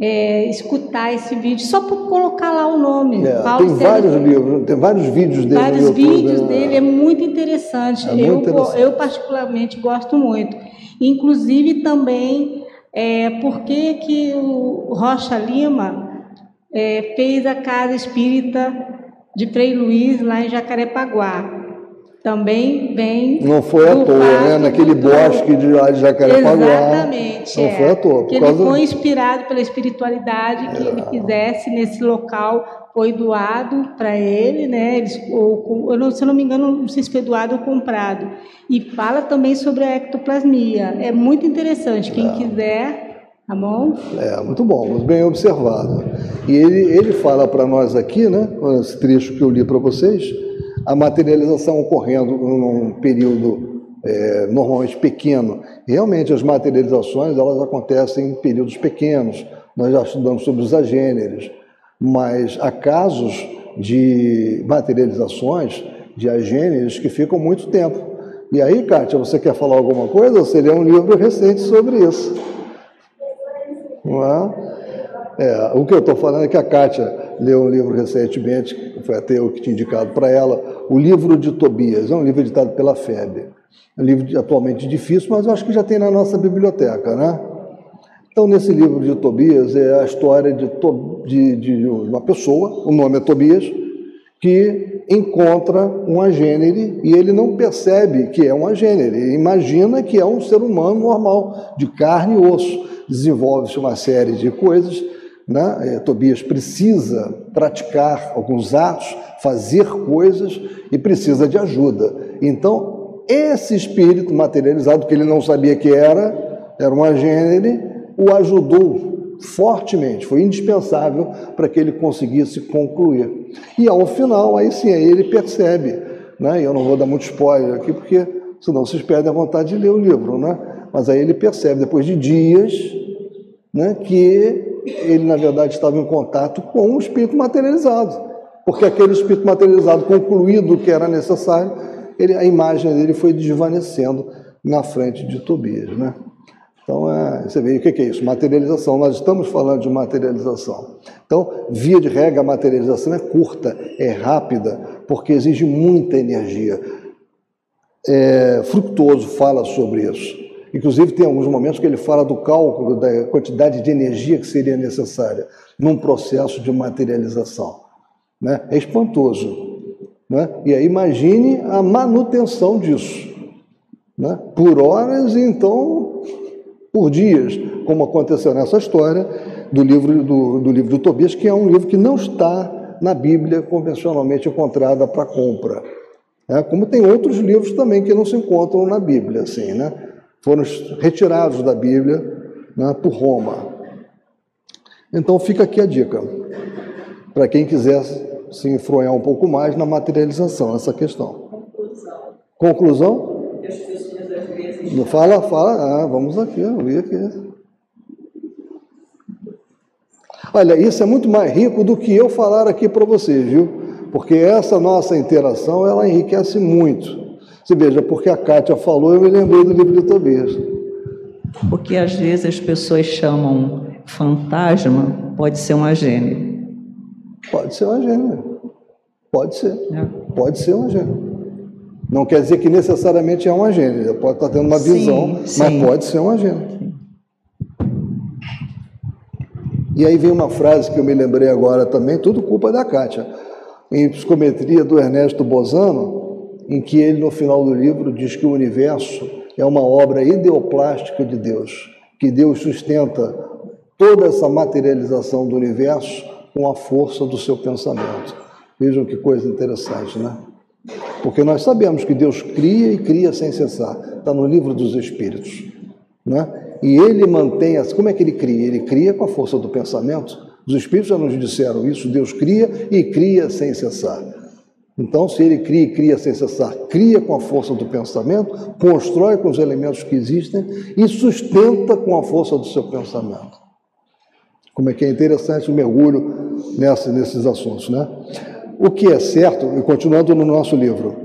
é, escutar esse vídeo, só por colocar lá o nome. É, tem vários livros, tem vários vídeos dele. Vários vídeos né? dele, é muito interessante. É muito eu, interessante. eu particularmente gosto muito. Inclusive também é, por que, que o Rocha Lima é, fez a Casa Espírita de Frei Luiz lá em Jacarepaguá. Também vem. Não foi à toa, né? Naquele bosque de Jacarepaguá. Exatamente. Não é, foi à toa. Que ele foi inspirado pela espiritualidade que é. ele quisesse nesse local foi doado para ele, né? Eles, ou, não, se eu não me engano, não sei se foi doado ou comprado. E fala também sobre a ectoplasmia. É muito interessante. Quem é. quiser, tá bom? É, muito bom, bem observado. E ele, ele fala para nós aqui, né? Esse trecho que eu li para vocês, a materialização ocorrendo num período é, normalmente pequeno. Realmente, as materializações elas acontecem em períodos pequenos. Nós já estudamos sobre os agêneres mas há casos de materializações de agêneres que ficam muito tempo. E aí, Kátia, você quer falar alguma coisa? Lê um livro recente sobre isso. Não é? É, o que eu estou falando é que a Kátia leu um livro recentemente, foi até eu que tinha indicado para ela, o livro de Tobias, é um livro editado pela FEB. É um livro atualmente difícil, mas eu acho que já tem na nossa biblioteca, né? Então, nesse livro de Tobias, é a história de, de, de uma pessoa, o nome é Tobias, que encontra um agênere e ele não percebe que é um agênere, ele imagina que é um ser humano normal, de carne e osso. Desenvolve-se uma série de coisas, né? É, Tobias precisa praticar alguns atos, fazer coisas e precisa de ajuda. Então, esse espírito materializado, que ele não sabia que era, era um agênere, o ajudou fortemente, foi indispensável para que ele conseguisse concluir. E ao final, aí sim, aí ele percebe, né? eu não vou dar muito spoiler aqui, porque senão vocês perdem a vontade de ler o livro, né? mas aí ele percebe, depois de dias, né, que ele, na verdade, estava em contato com o espírito materializado, porque aquele espírito materializado, concluído o que era necessário, ele, a imagem dele foi desvanecendo na frente de Tobias. Né? Então, é, você vê o que é isso? Materialização. Nós estamos falando de materialização. Então, via de regra, a materialização é curta, é rápida, porque exige muita energia. É, Fructuoso fala sobre isso. Inclusive, tem alguns momentos que ele fala do cálculo da quantidade de energia que seria necessária num processo de materialização. Né? É espantoso. Né? E aí, imagine a manutenção disso. Né? Por horas, então, por dias, como aconteceu nessa história do livro do, do livro do Tobias, que é um livro que não está na Bíblia convencionalmente encontrada para compra. É, como tem outros livros também que não se encontram na Bíblia, assim, né? Foram retirados da Bíblia né, por Roma. Então fica aqui a dica para quem quiser se influenciar um pouco mais na materialização essa questão. Conclusão. Conclusão? Fala, fala. Ah, vamos aqui, ouvir aqui. Olha, isso é muito mais rico do que eu falar aqui para vocês, viu? Porque essa nossa interação, ela enriquece muito. Você veja, porque a Kátia falou, eu me lembrei do livro de Tobias. Porque às vezes as pessoas chamam fantasma, pode ser um agênio. Pode ser um agênio. Pode ser. É. Pode ser um agênio. Não quer dizer que necessariamente é um agente, pode estar tendo uma visão, sim, sim. mas pode ser um agente. E aí vem uma frase que eu me lembrei agora também, tudo culpa da Kátia, em Psicometria do Ernesto Bozano, em que ele, no final do livro, diz que o universo é uma obra ideoplástica de Deus, que Deus sustenta toda essa materialização do universo com a força do seu pensamento. Vejam que coisa interessante, né? Porque nós sabemos que Deus cria e cria sem cessar. Está no livro dos Espíritos. Né? E ele mantém. As... Como é que ele cria? Ele cria com a força do pensamento. Os Espíritos já nos disseram isso. Deus cria e cria sem cessar. Então, se ele cria e cria sem cessar, cria com a força do pensamento, constrói com os elementos que existem e sustenta com a força do seu pensamento. Como é que é interessante o mergulho nessa, nesses assuntos, né? O que é certo, e continuando no nosso livro,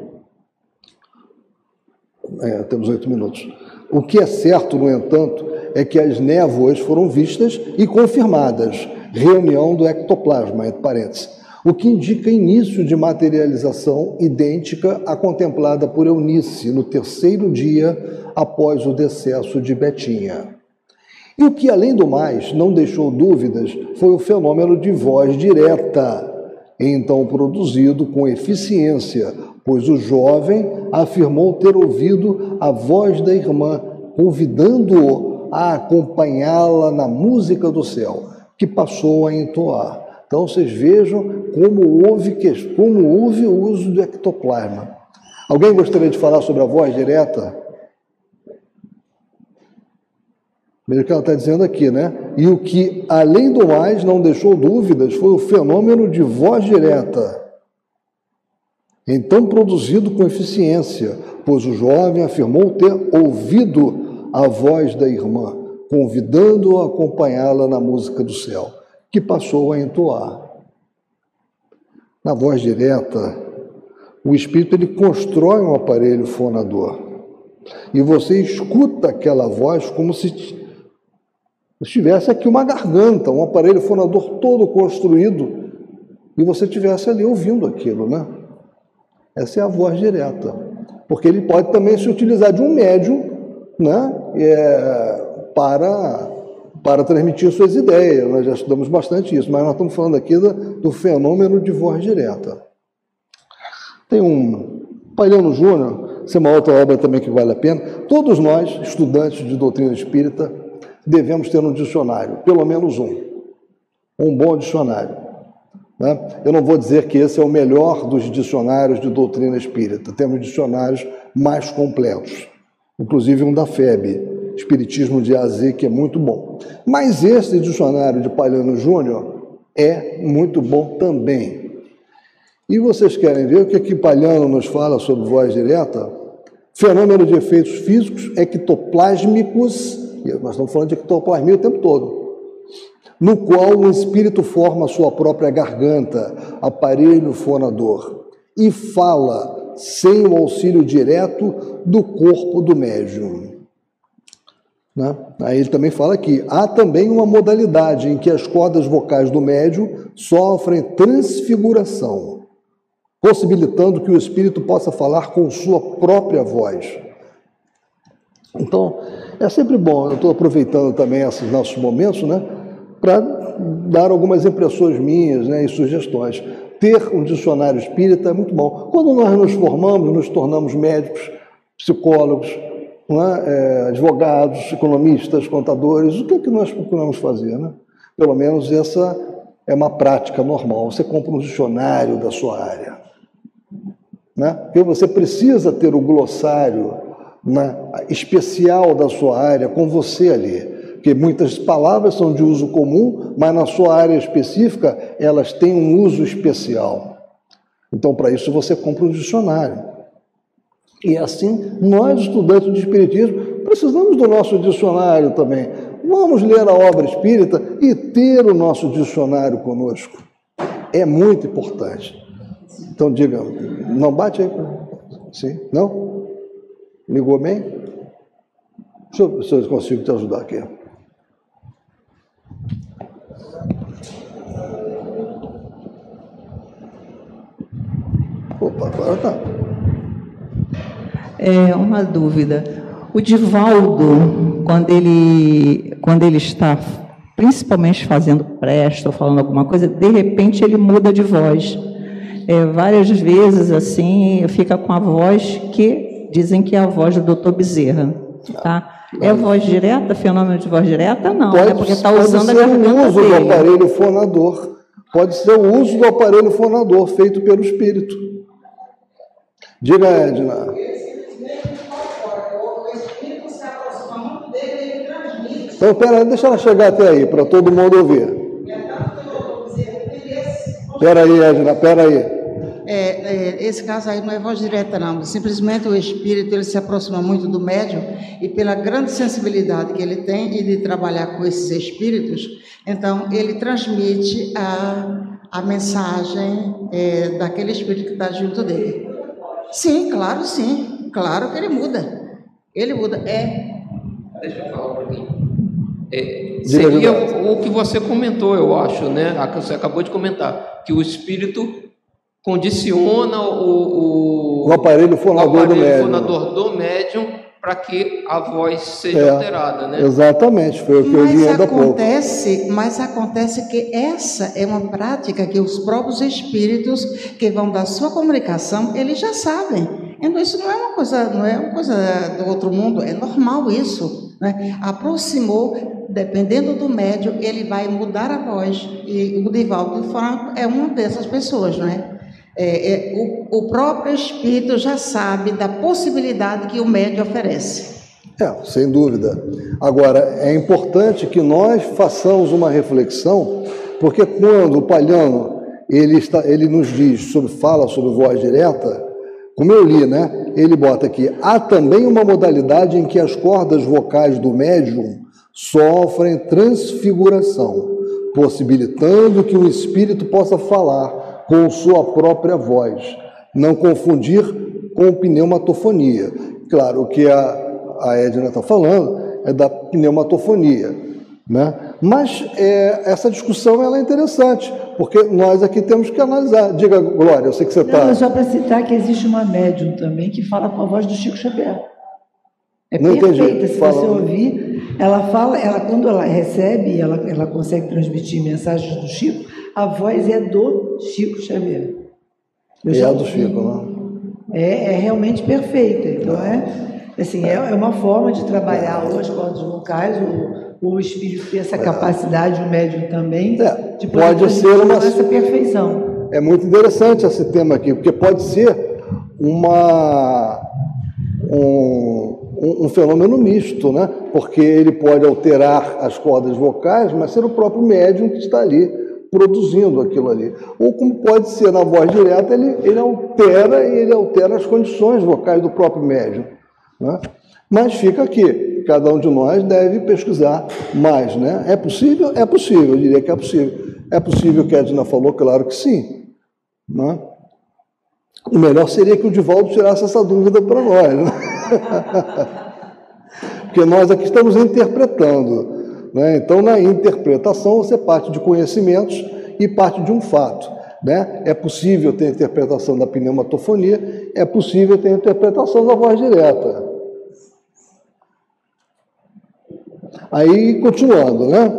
é, temos oito minutos. O que é certo, no entanto, é que as névoas foram vistas e confirmadas, reunião do ectoplasma, entre parênteses, o que indica início de materialização idêntica à contemplada por Eunice no terceiro dia após o decesso de Betinha. E o que, além do mais, não deixou dúvidas foi o fenômeno de voz direta, então produzido com eficiência, pois o jovem afirmou ter ouvido a voz da irmã, convidando-o a acompanhá-la na música do céu, que passou a entoar. Então vocês vejam como houve, como houve o uso do ectoplasma. Alguém gostaria de falar sobre a voz direta? Veja o que ela está dizendo aqui, né? E o que, além do mais, não deixou dúvidas foi o fenômeno de voz direta. Então produzido com eficiência, pois o jovem afirmou ter ouvido a voz da irmã, convidando-o a acompanhá-la na música do céu, que passou a entoar. Na voz direta, o espírito ele constrói um aparelho fonador. E você escuta aquela voz como se tivesse aqui uma garganta, um aparelho fonador todo construído, e você tivesse ali ouvindo aquilo, né? Essa é a voz direta. Porque ele pode também se utilizar de um médium, né? É, para, para transmitir suas ideias. Nós já estudamos bastante isso, mas nós estamos falando aqui do, do fenômeno de voz direta. Tem um Palhano Júnior, essa é uma outra obra também que vale a pena. Todos nós, estudantes de doutrina espírita, devemos ter um dicionário, pelo menos um. Um bom dicionário. Né? Eu não vou dizer que esse é o melhor dos dicionários de doutrina espírita. Temos dicionários mais completos, inclusive um da FEB, Espiritismo de AZ, que é muito bom. Mas esse dicionário de Palhano Júnior é muito bom também. E vocês querem ver o que aqui Palhano nos fala sobre voz direta? Fenômeno de efeitos físicos ectoplásmicos nós estamos falando de ectoplasmia o tempo todo. No qual o espírito forma sua própria garganta, aparelho fonador, e fala sem o auxílio direto do corpo do médium. Né? Aí ele também fala que há também uma modalidade em que as cordas vocais do médium sofrem transfiguração, possibilitando que o espírito possa falar com sua própria voz. Então, é sempre bom, eu estou aproveitando também esses nossos momentos, né, para dar algumas impressões minhas né, e sugestões. Ter um dicionário espírita é muito bom. Quando nós nos formamos, nos tornamos médicos, psicólogos, é? É, advogados, economistas, contadores, o que é que nós procuramos fazer? Né? Pelo menos essa é uma prática normal. Você compra um dicionário da sua área. Né? Porque você precisa ter o glossário né, especial da sua área com você ali. Porque muitas palavras são de uso comum, mas na sua área específica elas têm um uso especial. Então, para isso, você compra um dicionário. E assim, nós, estudantes de Espiritismo, precisamos do nosso dicionário também. Vamos ler a obra espírita e ter o nosso dicionário conosco. É muito importante. Então, diga, não bate aí? Sim? Não? Ligou bem? Deixa eu se eu consigo te ajudar aqui. Opa, agora tá. É uma dúvida. O Divaldo, quando ele, quando ele está principalmente fazendo presta ou falando alguma coisa, de repente ele muda de voz. É, várias vezes, assim, fica com a voz que dizem que é a voz do doutor Bezerra. Tá? É voz direta, fenômeno de voz direta? Não, pode, é porque está usando a garganta o uso dele. do aparelho fonador. Pode ser o uso do aparelho fonador feito pelo espírito. Diga, Edna. Então, pera, deixa ela chegar até aí, para todo mundo ouvir. Espera aí, Edna, espera aí. É, é, esse caso aí não é voz direta, não. Simplesmente o espírito ele se aproxima muito do médium e pela grande sensibilidade que ele tem e de trabalhar com esses espíritos, então ele transmite a, a mensagem é, daquele espírito que está junto dele. Sim, claro, sim. Claro que ele muda. Ele muda. É. Deixa eu falar um pouquinho. É, seria o, o, que você comentou, eu acho, né? A que você acabou de comentar, que o espírito condiciona o, o, o aparelho fonador, o aparelho do, médium. fonador do médium para que a voz seja é, alterada, né? Exatamente, foi o que mas eu vi ainda acontece, pouco. Mas acontece que essa é uma prática que os próprios espíritos que vão da sua comunicação, eles já sabem. Então isso não é uma coisa, não é uma coisa do outro mundo, é normal isso. Né? Aproximou, dependendo do médio, ele vai mudar a voz. E o Divaldo Franco é uma dessas pessoas, não é? É, é, o, o, próprio espírito já sabe da possibilidade que o médio oferece. É, sem dúvida. Agora, é importante que nós façamos uma reflexão, porque quando o Palhano ele, está, ele nos diz, sobre, fala sobre voz direta, como eu li, né? Ele bota aqui: há também uma modalidade em que as cordas vocais do médium sofrem transfiguração, possibilitando que o espírito possa falar com sua própria voz. Não confundir com pneumatofonia. Claro, o que a, a Edna está falando é da pneumatofonia. Né? Mas é, essa discussão ela é interessante, porque nós aqui temos que analisar. Diga, Glória, eu sei que você está. Só para citar que existe uma médium também que fala com a voz do Chico Xavier. É Não perfeita, entendi. se Fala. você ouvir, ela fala, ela quando ela recebe, ela, ela consegue transmitir mensagens do Chico, a voz é do Chico Xavier. Eu É a do. Chico, né? É, é realmente perfeita. Então é assim, é, é uma forma de trabalhar as cordas vocais, o, o espírito tem essa capacidade, o médium também, É, de pode ser uma- essa perfeição. É muito interessante esse tema aqui, porque pode ser uma, um, um- um fenômeno misto, né? Porque ele pode alterar as cordas vocais, mas ser o próprio médium que está ali produzindo aquilo ali. Ou como pode ser na voz direta, ele, ele altera e ele altera as condições vocais do próprio médium. Né? Mas fica aqui, cada um de nós deve pesquisar mais. Né? É possível? É possível, eu diria que é possível. É possível que a Edna falou? Claro que sim. Né? O melhor seria que o Divaldo tirasse essa dúvida para nós. Né? Porque nós aqui estamos interpretando. Né? Então, na interpretação, você parte de conhecimentos e parte de um fato. Né? É possível ter interpretação da pneumatofonia, é possível ter interpretação da voz direta. Aí, continuando, né?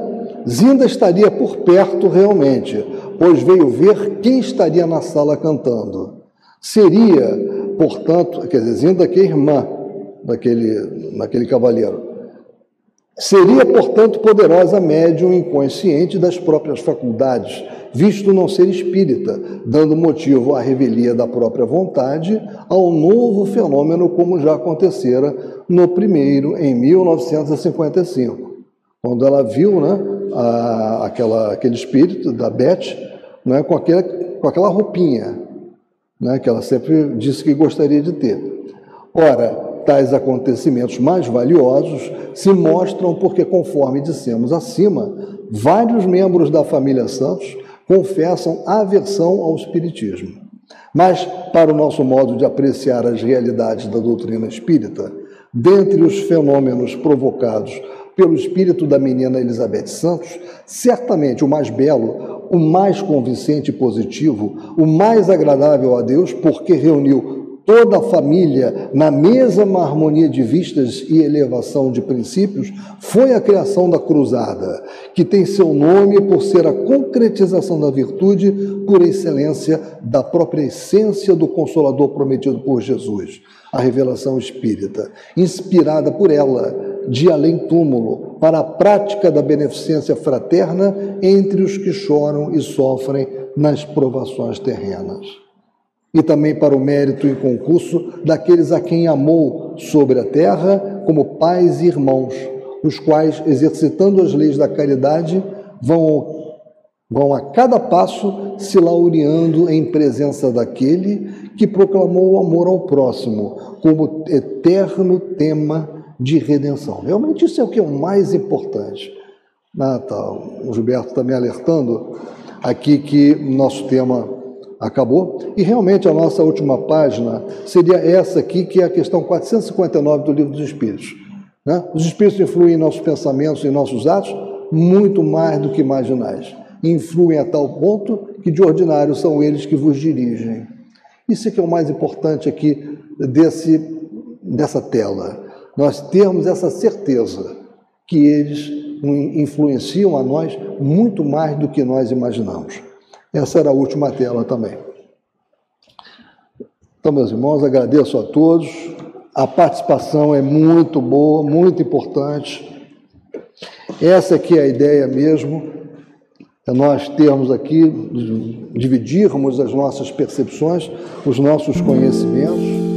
Zinda estaria por perto realmente, pois veio ver quem estaria na sala cantando. Seria, portanto, quer dizer, Zinda que é irmã daquele, daquele cavaleiro. Seria, portanto, poderosa médium inconsciente das próprias faculdades, visto não ser espírita, dando motivo à revelia da própria vontade ao novo fenômeno, como já acontecera no primeiro, em 1955, quando ela viu né, a- aquela, aquele espírito da Beth né, com, aquele, com aquela roupinha né, que ela sempre disse que gostaria de ter. Ora, tais acontecimentos mais valiosos se mostram porque, conforme dissemos acima, vários membros da família Santos confessam aversão ao Espiritismo. Mas, para o nosso modo de apreciar as realidades da doutrina espírita, dentre os fenômenos provocados pelo espírito da menina Elizabeth Santos, certamente o mais belo, o mais convincente e positivo, o mais agradável a Deus, porque reuniu toda a família na mesma harmonia de vistas e elevação de princípios, foi a criação da cruzada, que tem seu nome por ser a concretização da virtude por excelência da própria essência do Consolador prometido por Jesus, a revelação espírita, inspirada por ela, de além-túmulo, para a prática da beneficência fraterna entre os que choram e sofrem nas provações terrenas. E também para o mérito e concurso daqueles a quem amou sobre a terra como pais e irmãos os quais, exercitando as leis da caridade, vão, vão a cada passo se laureando em presença daquele que proclamou o amor ao próximo como eterno tema de redenção. Realmente isso é o que é o mais importante. Ah, tá. O Gilberto está me alertando aqui que nosso tema acabou. E realmente a nossa última página seria essa aqui, que é a questão 459 do Livro dos Espíritos. Né? Os espíritos influem em nossos pensamentos e nossos atos muito mais do que imaginais. Influem a tal ponto que, de ordinário, são eles que vos dirigem. Isso é que é o mais importante aqui desse, dessa tela. Nós termos essa certeza que eles influenciam a nós muito mais do que nós imaginamos. Essa era a última tela também. Então, meus irmãos, agradeço a todos. A participação é muito boa, muito importante. Essa aqui é a ideia mesmo, é nós termos aqui, dividirmos as nossas percepções, os nossos conhecimentos